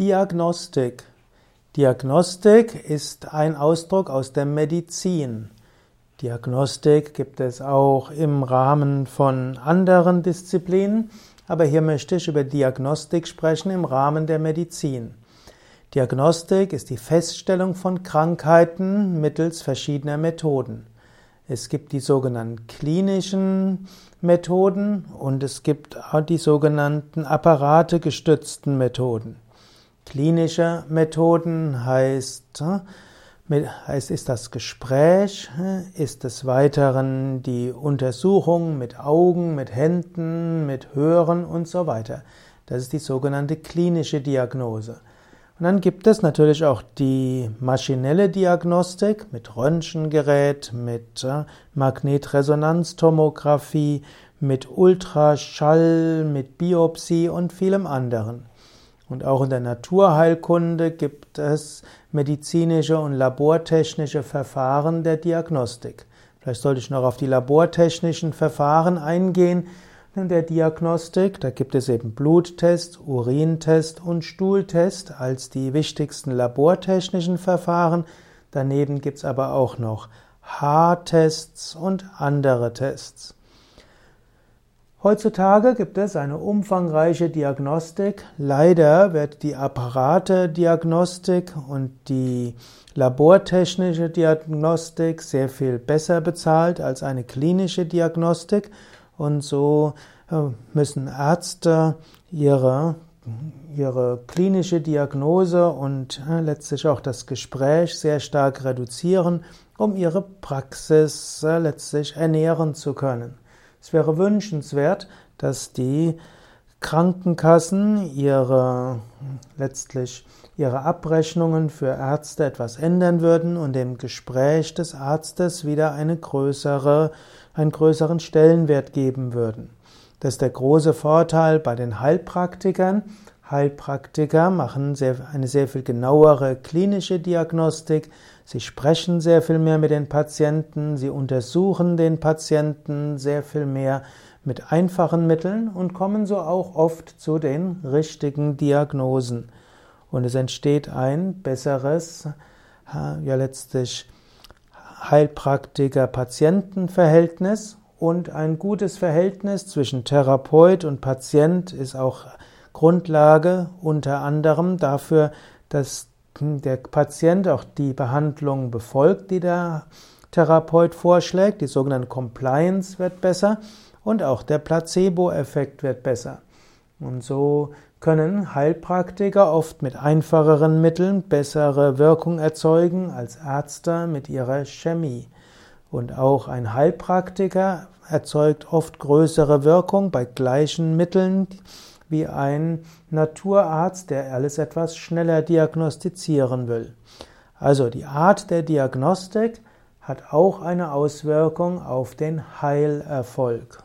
Diagnostik. Diagnostik ist ein Ausdruck aus der Medizin. Diagnostik gibt es auch im Rahmen von anderen Disziplinen, aber hier möchte ich über Diagnostik sprechen im Rahmen der Medizin. Diagnostik ist die Feststellung von Krankheiten mittels verschiedener Methoden. Es gibt die sogenannten klinischen Methoden und es gibt auch die sogenannten apparategestützten Methoden. Klinische Methoden heißt, äh, heißt, ist das Gespräch, äh, ist des Weiteren die Untersuchung mit Augen, mit Händen, mit Hören und so weiter. Das ist die sogenannte klinische Diagnose. Und dann gibt es natürlich auch die maschinelle Diagnostik mit Röntgengerät, mit äh, Magnetresonanztomographie, mit Ultraschall, mit Biopsie und vielem anderen. Und auch in der Naturheilkunde gibt es medizinische und labortechnische Verfahren der Diagnostik. Vielleicht sollte ich noch auf die labortechnischen Verfahren eingehen. In der Diagnostik, da gibt es eben Bluttest, Urintest und Stuhltest als die wichtigsten labortechnischen Verfahren. Daneben gibt es aber auch noch Haartests und andere Tests. Heutzutage gibt es eine umfangreiche Diagnostik. Leider wird die Apparate-Diagnostik und die labortechnische Diagnostik sehr viel besser bezahlt als eine klinische Diagnostik. Und so äh, müssen Ärzte ihre, ihre klinische Diagnose und äh, letztlich auch das Gespräch sehr stark reduzieren, um ihre Praxis äh, letztlich ernähren zu können. Es wäre wünschenswert, dass die Krankenkassen ihre letztlich ihre Abrechnungen für Ärzte etwas ändern würden und dem Gespräch des Arztes wieder eine größere, einen größeren Stellenwert geben würden. Das ist der große Vorteil bei den Heilpraktikern. Heilpraktiker machen sehr, eine sehr viel genauere klinische Diagnostik. Sie sprechen sehr viel mehr mit den Patienten. Sie untersuchen den Patienten sehr viel mehr mit einfachen Mitteln und kommen so auch oft zu den richtigen Diagnosen. Und es entsteht ein besseres, ja letztlich Heilpraktiker-Patienten-Verhältnis und ein gutes Verhältnis zwischen Therapeut und Patient ist auch Grundlage unter anderem dafür, dass der Patient auch die Behandlung befolgt, die der Therapeut vorschlägt. Die sogenannte Compliance wird besser und auch der Placebo-Effekt wird besser. Und so können Heilpraktiker oft mit einfacheren Mitteln bessere Wirkung erzeugen als Ärzte mit ihrer Chemie. Und auch ein Heilpraktiker erzeugt oft größere Wirkung bei gleichen Mitteln wie ein Naturarzt, der alles etwas schneller diagnostizieren will. Also die Art der Diagnostik hat auch eine Auswirkung auf den Heilerfolg.